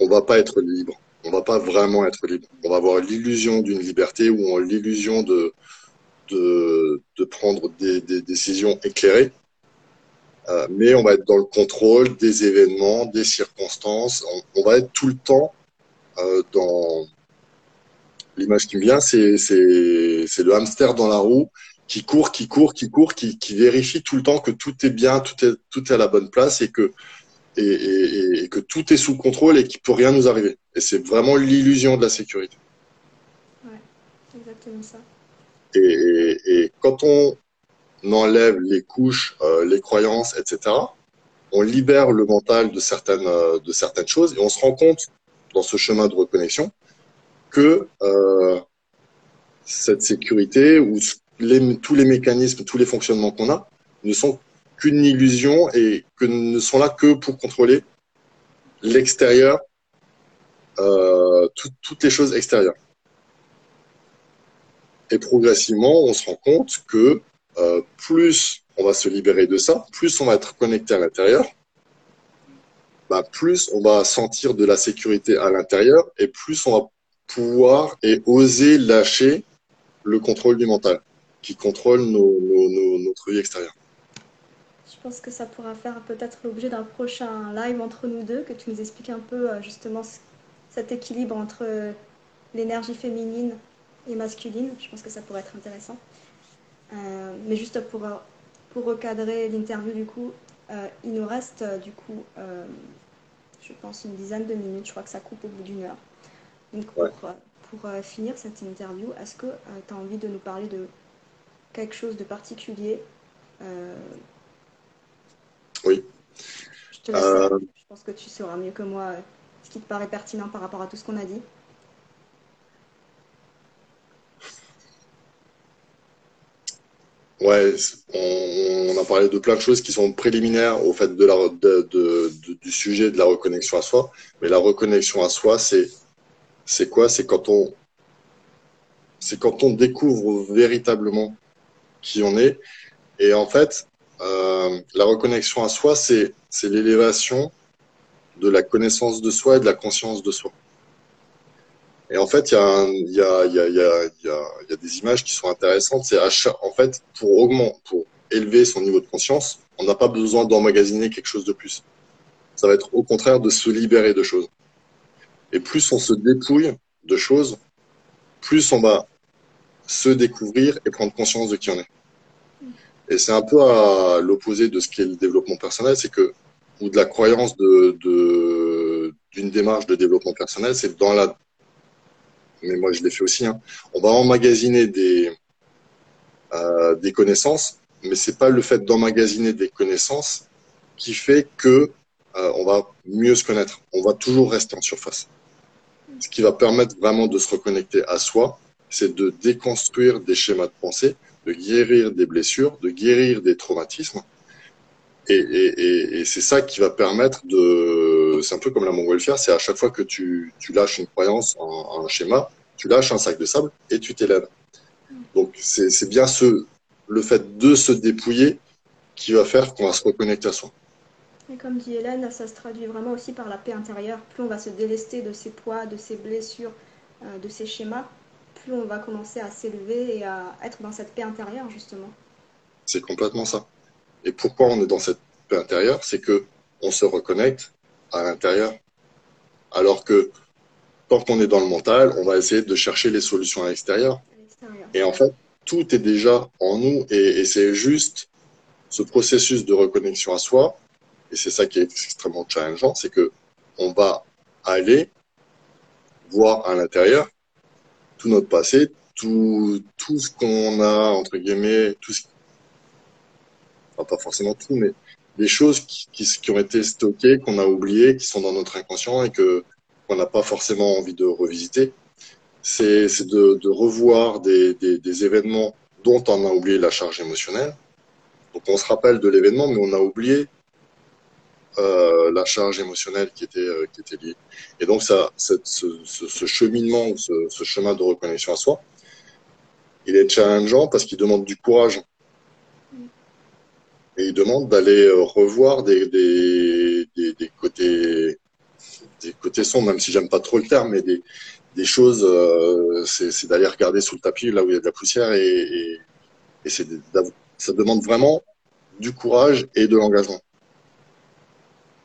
on va pas être libre. On va pas vraiment être libre. On va avoir l'illusion d'une liberté ou l'illusion de, de, prendre des, décisions éclairées. Euh, mais on va être dans le contrôle des événements, des circonstances. On, va être tout le temps euh, dans, l'image qui me vient, c'est le hamster dans la roue qui court, qui court, qui court, qui, qui vérifie tout le temps que tout est bien, tout est, tout est à la bonne place et que, et, et, et que tout est sous contrôle et qu'il peut rien nous arriver. Et c'est vraiment l'illusion de la sécurité. Ouais, exactement ça. Et, et, quand on enlève les couches, euh, les croyances, etc., on libère le mental de certaines, euh, de certaines choses et on se rend compte dans ce chemin de reconnexion que euh, cette sécurité ou tous les mécanismes, tous les fonctionnements qu'on a ne sont qu'une illusion et que ne sont là que pour contrôler l'extérieur, euh, toutes les choses extérieures. Et progressivement, on se rend compte que euh, plus on va se libérer de ça, plus on va être connecté à l'intérieur, bah, plus on va sentir de la sécurité à l'intérieur et plus on va pouvoir et oser lâcher le contrôle du mental qui contrôle notre vie extérieure. Je pense que ça pourra faire peut-être l'objet d'un prochain live entre nous deux, que tu nous expliques un peu euh, justement cet équilibre entre euh, l'énergie féminine et masculine. Je pense que ça pourrait être intéressant. Euh, mais juste pour, pour recadrer l'interview, du coup, il nous reste du coup, je pense, une dizaine de minutes. Je crois que ça coupe au bout d'une heure. Donc pour, pour finir cette interview, est-ce que tu as envie de nous parler de quelque chose de particulier Oui. Je te laisse. Je pense que tu sauras mieux que moi ce qui te paraît pertinent par rapport à tout ce qu'on a dit. Ouais, on, a parlé de plein de choses qui sont préliminaires au fait de la, de, du sujet de la reconnexion à soi. Mais la reconnexion à soi, c'est c'est quoi? C'est quand on c'est quand on découvre véritablement qui on est. Et en fait, euh, la reconnexion à soi, c'est l'élévation de la connaissance de soi et de la conscience de soi. Et en fait, il y a des images qui sont intéressantes. C'est en fait pour augmenter, pour élever son niveau de conscience, on n'a pas besoin d'emmagasiner quelque chose de plus. Ça va être au contraire de se libérer de choses. Et plus on se dépouille de choses, plus on va se découvrir et prendre conscience de qui on est. Et c'est un peu à l'opposé de ce qu'est le développement personnel, c'est que, ou de la croyance de, d'une démarche de développement personnel, c'est dans la, mais moi je l'ai fait aussi, hein, on va emmagasiner des, euh, des connaissances, mais c'est pas le fait d'emmagasiner des connaissances qui fait que euh, on va mieux se connaître. On va toujours rester en surface. Ce qui va permettre vraiment de se reconnecter à soi, c'est de déconstruire des schémas de pensée, de guérir des blessures, de guérir des traumatismes. Et, c'est ça qui va permettre de. C'est un peu comme la montgolfière, c'est à chaque fois que tu, tu lâches une croyance, un, un, schéma, tu lâches un sac de sable et tu t'élèves. Donc c'est bien ce, le fait de se dépouiller qui va faire qu'on va se reconnecter à soi. Et comme dit Hélène, ça se traduit vraiment aussi par la paix intérieure. Plus on va se délester de ses poids, de ses blessures, euh, de ses schémas, plus on va commencer à s'élever et à être dans cette paix intérieure, justement. C'est complètement ça. Et pourquoi on est dans cette paix intérieure? C'est que on se reconnecte à l'intérieur. Alors que tant qu'on est dans le mental, on va essayer de chercher les solutions à l'extérieur. Et en fait, tout est déjà en nous et, et c'est juste ce processus de reconnexion à soi. Et c'est ça qui est extrêmement challengeant, c'est que on va aller voir à l'intérieur tout notre passé, tout, tout ce qu'on a, entre guillemets, tout ce, enfin, pas forcément tout, mais des choses qui, qui, qui ont été stockées, qu'on a oubliées, qui sont dans notre inconscient et que qu'on n'a pas forcément envie de revisiter. C'est de, de revoir des, des, des événements dont on a oublié la charge émotionnelle. Donc on se rappelle de l'événement, mais on a oublié euh, la charge émotionnelle qui était, euh, qui était liée. Et donc, ça, ce, ce, ce, cheminement ce, ce, chemin de reconnexion à soi, il est challengeant parce qu'il demande du courage. Et il demande d'aller euh, revoir des, des, des, des, côtés des côtés sombres, même si j'aime pas trop le terme, mais des, des choses, euh, c'est d'aller regarder sous le tapis là où il y a de la poussière et, et, et ça demande vraiment du courage et de l'engagement.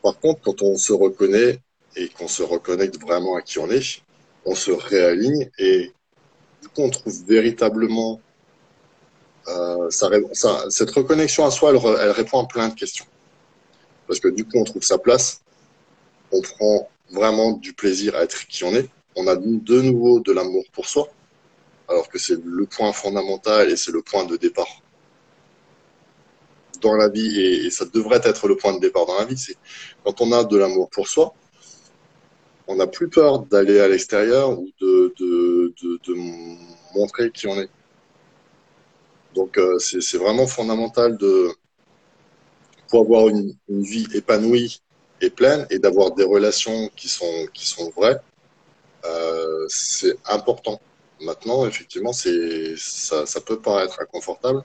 Par contre, quand on se reconnaît et qu'on se reconnecte vraiment à qui on est, on se réaligne et du coup, on trouve véritablement euh, cette reconnexion à soi, elle, répond à plein de questions. Parce que du coup, on trouve sa place, on prend vraiment du plaisir à être qui on est, on a de nouveau de l'amour pour soi, alors que c'est le point fondamental et c'est le point de départ dans la vie, et, ça devrait être le point de départ dans la vie, c'est quand on a de l'amour pour soi, on n'a plus peur d'aller à l'extérieur ou de, montrer qui on est. Donc euh, c'est vraiment fondamental de pour avoir une, une, vie épanouie et pleine et d'avoir des relations qui sont qui sont vraies. Euh, c'est important. Maintenant, effectivement, c'est ça, ça peut paraître inconfortable.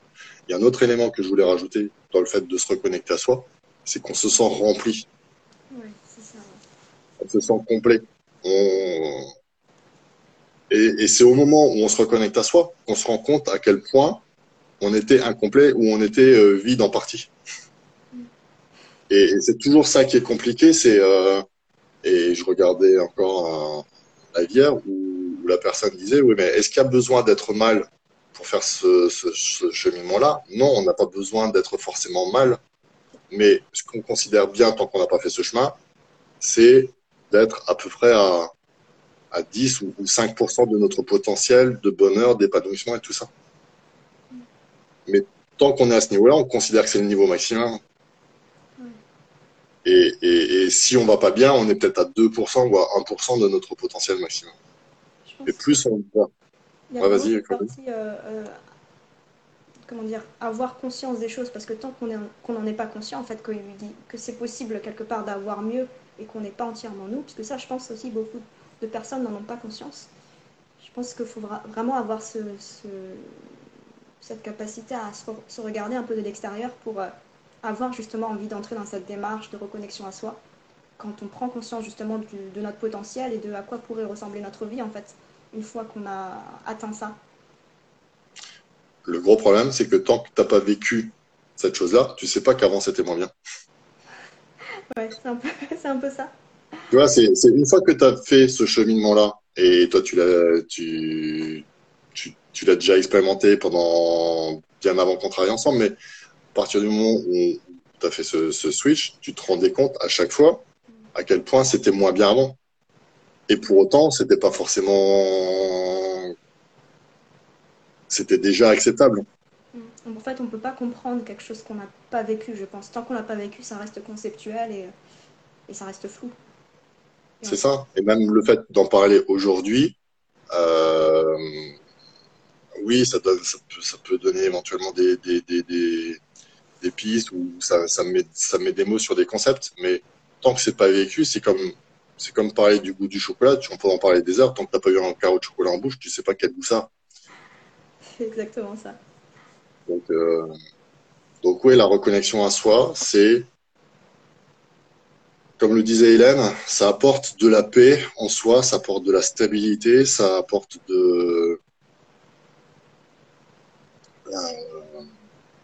Il y a un autre élément que je voulais rajouter dans le fait de se reconnecter à soi, c'est qu'on se sent rempli. C'est ça. On se sent complet. On... Et, et c'est au moment où on se reconnecte à soi qu'on se rend compte à quel point on était incomplet ou on était euh, vide en partie. Mm. Et, et c'est toujours ça qui est compliqué. C'est euh, et je regardais encore un, la hier où, où la personne disait oui mais est-ce qu'il y a besoin d'être mal pour faire ce, ce, ce cheminement-là? Non, on n'a pas besoin d'être forcément mal, mais ce qu'on considère bien tant qu'on n'a pas fait ce chemin, c'est d'être à peu près à, à 10 ou 5% de notre potentiel de bonheur, d'épanouissement et tout ça. Mais tant qu'on est à ce niveau-là, on considère que c'est le niveau maximum. Et, et, et, si on va pas bien, on est peut-être à 2% ou à 1% de notre potentiel maximum. Et plus on va. Il y a ouais, vas-y, partie, euh, euh, comment dire, avoir conscience des choses, parce que tant qu'on qu n'en est pas conscient, en fait, dit que c'est possible quelque part d'avoir mieux et qu'on n'est pas entièrement nous, puisque ça, je pense aussi, beaucoup de personnes n'en ont pas conscience. Je pense qu'il faut vraiment avoir ce, ce, cette capacité à se, se, regarder un peu de l'extérieur pour euh, avoir justement envie d'entrer dans cette démarche de reconnexion à soi, quand on prend conscience justement du, de notre potentiel et de à quoi pourrait ressembler notre vie, en fait une fois qu'on a atteint ça Le gros problème, c'est que tant que tu n'as pas vécu cette chose-là, tu sais pas qu'avant c'était moins bien. Ouais, c'est un, [laughs] un, peu ça. Tu vois, c'est une fois que tu as fait ce cheminement-là, et toi tu l'as tu, tu, tu l'as déjà expérimenté pendant bien avant qu'on travaille ensemble, mais à partir du moment où tu as fait ce, ce, switch, tu te rendais compte à chaque fois à quel point c'était moins bien avant. Et pour autant, c'était pas forcément. C'était déjà acceptable. En fait, on peut pas comprendre quelque chose qu'on n'a pas vécu, je pense. Tant qu'on n'a pas vécu, ça reste conceptuel et, et ça reste flou. C'est ça. Et même le fait d'en parler aujourd'hui, euh, oui, ça, donne, ça, peut, ça, peut, donner éventuellement des, des, des, des, des pistes ou ça, ça, met, ça met des mots sur des concepts, mais tant que c'est pas vécu, c'est comme c'est comme parler du goût du chocolat, tu peux en parler des heures, tant que tu n'as pas eu un carreau de chocolat en bouche, tu sais pas quel goût ça. C'est exactement ça. Donc, euh, donc oui, la reconnexion à soi, c'est, comme le disait Hélène, ça apporte de la paix en soi, ça apporte de la stabilité, ça apporte de... Euh,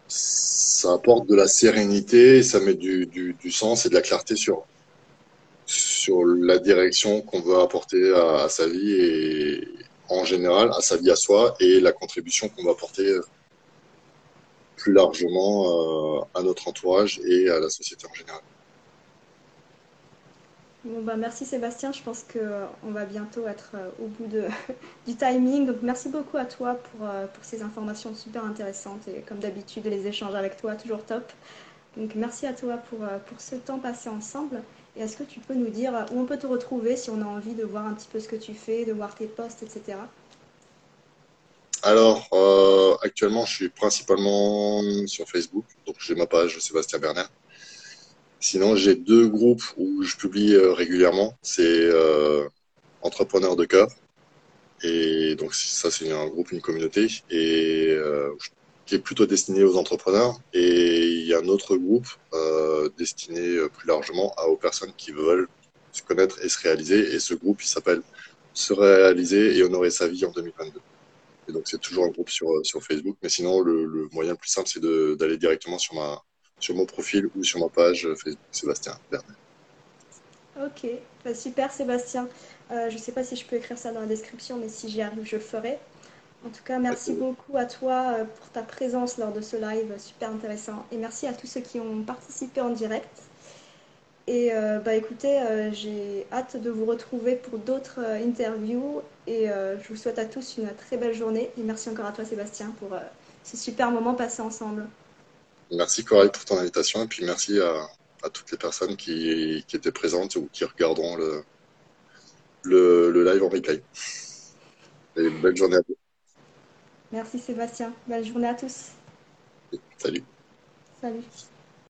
ça apporte de la sérénité, ça met du, du, du sens et de la clarté sur, sur la direction qu'on veut apporter à, sa vie et en général à sa vie à soi et la contribution qu'on va apporter plus largement à notre entourage et à la société en général. Bon, bah, merci Sébastien, je pense qu'on va bientôt être euh, au bout de, [laughs] du timing. Donc merci beaucoup à toi pour, euh, pour ces informations super intéressantes et comme d'habitude les échanges avec toi, toujours top. Donc merci à toi pour, euh, pour ce temps passé ensemble. Et est-ce que tu peux nous dire où on peut te retrouver si on a envie de voir un petit peu ce que tu fais, de voir tes posts, etc. Alors, actuellement, je suis principalement sur Facebook. Donc, j'ai ma page Sébastien Bernard. Sinon, j'ai deux groupes où je publie euh, régulièrement. C'est euh, Entrepreneurs de cœur. Et donc, ça, c'est un groupe, une communauté, et euh, qui est plutôt destiné aux entrepreneurs. Et il y a un autre groupe destiné plus largement aux personnes qui veulent se connaître et se réaliser. Et ce groupe, il s'appelle Se réaliser et honorer sa vie en 2022. Et donc, c'est toujours un groupe sur, sur Facebook. Mais sinon, le, le moyen le plus simple, c'est d'aller directement sur ma, sur mon profil ou sur ma page Facebook Sébastien Bernard. Ok, bah, super Sébastien. Euh, je ne sais pas si je peux écrire ça dans la description, mais si j'y arrive, je ferai. En tout cas, merci beaucoup à toi euh, pour ta présence lors de ce live super intéressant. Et merci à tous ceux qui ont participé en direct. Et euh, bah écoutez, j'ai hâte de vous retrouver pour d'autres interviews. Et je vous souhaite à tous une très belle journée. Et merci encore à toi Sébastien pour ce super moment passé ensemble. Merci Coralie pour ton invitation et puis merci à, toutes les personnes qui, étaient présentes ou qui regarderont le, le, live en replay. Et belle journée à vous. Merci Sébastien. Belle journée à tous. Salut. Salut.